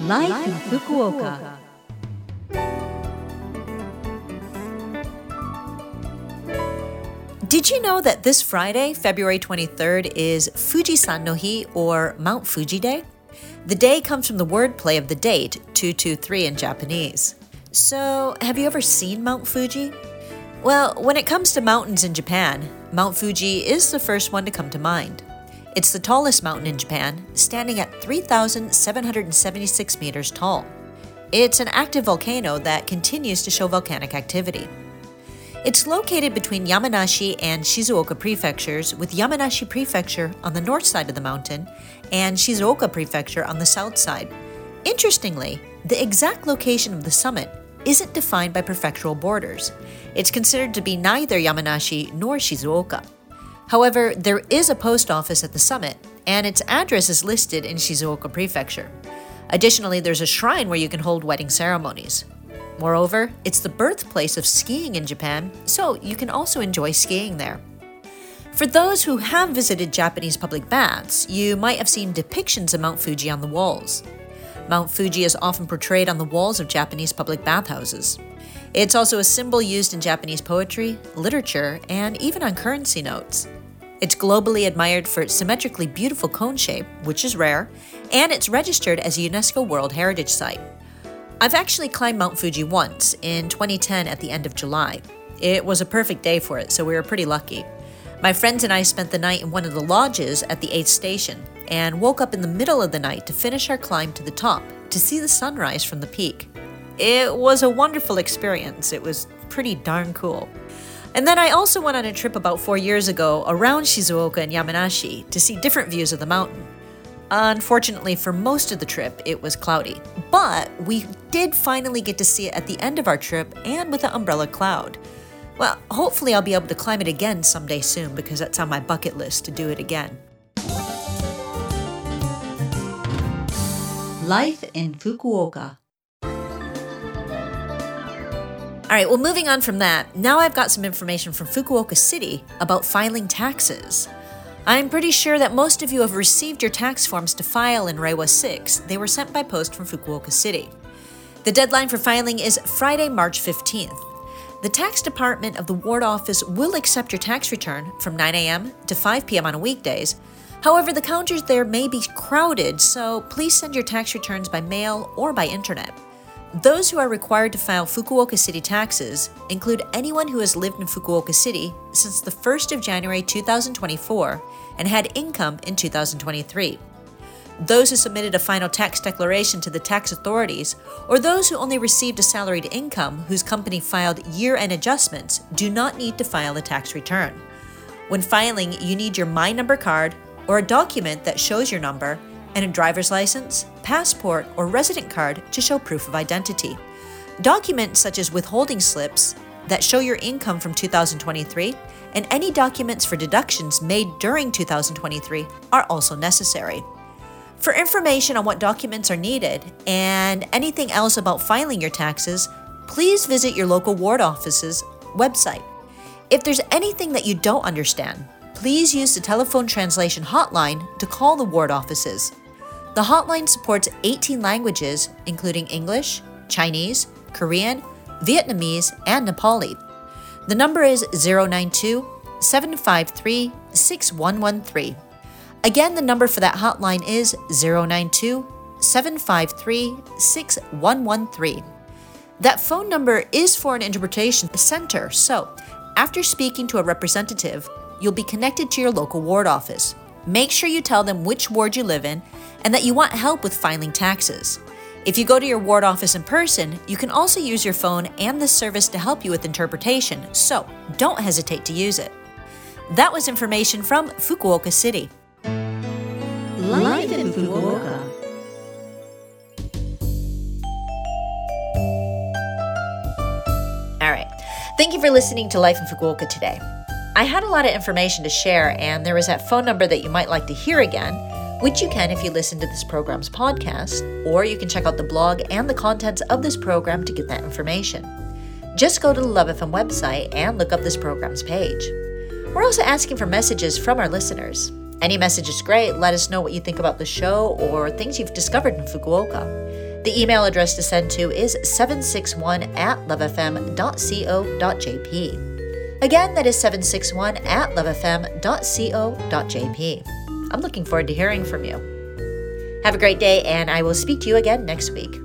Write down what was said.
Life, in Fukuoka. Did you know that this Friday, February 23rd, is Fujisan no Hi or Mount Fuji Day? The day comes from the wordplay of the date, 223 in Japanese. So, have you ever seen Mount Fuji? Well, when it comes to mountains in Japan, Mount Fuji is the first one to come to mind. It's the tallest mountain in Japan, standing at 3,776 meters tall. It's an active volcano that continues to show volcanic activity. It's located between Yamanashi and Shizuoka prefectures, with Yamanashi Prefecture on the north side of the mountain and Shizuoka Prefecture on the south side. Interestingly, the exact location of the summit isn't defined by prefectural borders. It's considered to be neither Yamanashi nor Shizuoka. However, there is a post office at the summit, and its address is listed in Shizuoka Prefecture. Additionally, there's a shrine where you can hold wedding ceremonies. Moreover, it's the birthplace of skiing in Japan, so you can also enjoy skiing there. For those who have visited Japanese public baths, you might have seen depictions of Mount Fuji on the walls. Mount Fuji is often portrayed on the walls of Japanese public bathhouses. It's also a symbol used in Japanese poetry, literature, and even on currency notes. It's globally admired for its symmetrically beautiful cone shape, which is rare, and it's registered as a UNESCO World Heritage Site. I've actually climbed Mount Fuji once, in 2010 at the end of July. It was a perfect day for it, so we were pretty lucky. My friends and I spent the night in one of the lodges at the 8th station and woke up in the middle of the night to finish our climb to the top to see the sunrise from the peak. It was a wonderful experience. It was pretty darn cool. And then I also went on a trip about four years ago around Shizuoka and Yamanashi to see different views of the mountain. Unfortunately, for most of the trip, it was cloudy. But we did finally get to see it at the end of our trip and with an umbrella cloud. Well, hopefully, I'll be able to climb it again someday soon because that's on my bucket list to do it again. Life in Fukuoka. All right, well, moving on from that, now I've got some information from Fukuoka City about filing taxes. I'm pretty sure that most of you have received your tax forms to file in Reiwa 6. They were sent by post from Fukuoka City. The deadline for filing is Friday, March 15th. The tax department of the ward office will accept your tax return from 9 a.m. to 5 p.m. on weekdays. However, the counters there may be crowded, so please send your tax returns by mail or by internet. Those who are required to file Fukuoka City taxes include anyone who has lived in Fukuoka City since the 1st of January 2024 and had income in 2023. Those who submitted a final tax declaration to the tax authorities, or those who only received a salaried income whose company filed year end adjustments, do not need to file a tax return. When filing, you need your My Number card or a document that shows your number and a driver's license, passport, or resident card to show proof of identity. Documents such as withholding slips that show your income from 2023 and any documents for deductions made during 2023 are also necessary. For information on what documents are needed and anything else about filing your taxes, please visit your local ward office's website. If there's anything that you don't understand, please use the telephone translation hotline to call the ward offices. The hotline supports 18 languages, including English, Chinese, Korean, Vietnamese, and Nepali. The number is 092 753 6113. Again, the number for that hotline is 092 753 6113. That phone number is for an interpretation center, so after speaking to a representative, you'll be connected to your local ward office. Make sure you tell them which ward you live in and that you want help with filing taxes. If you go to your ward office in person, you can also use your phone and the service to help you with interpretation, so don't hesitate to use it. That was information from Fukuoka City. Life in Fukuoka. All right. Thank you for listening to Life in Fukuoka today. I had a lot of information to share, and there is that phone number that you might like to hear again, which you can if you listen to this program's podcast, or you can check out the blog and the contents of this program to get that information. Just go to the Love FM website and look up this program's page. We're also asking for messages from our listeners. Any message is great. Let us know what you think about the show or things you've discovered in Fukuoka. The email address to send to is 761 at lovefm.co.jp. Again, that is 761 at lovefm.co.jp. I'm looking forward to hearing from you. Have a great day, and I will speak to you again next week.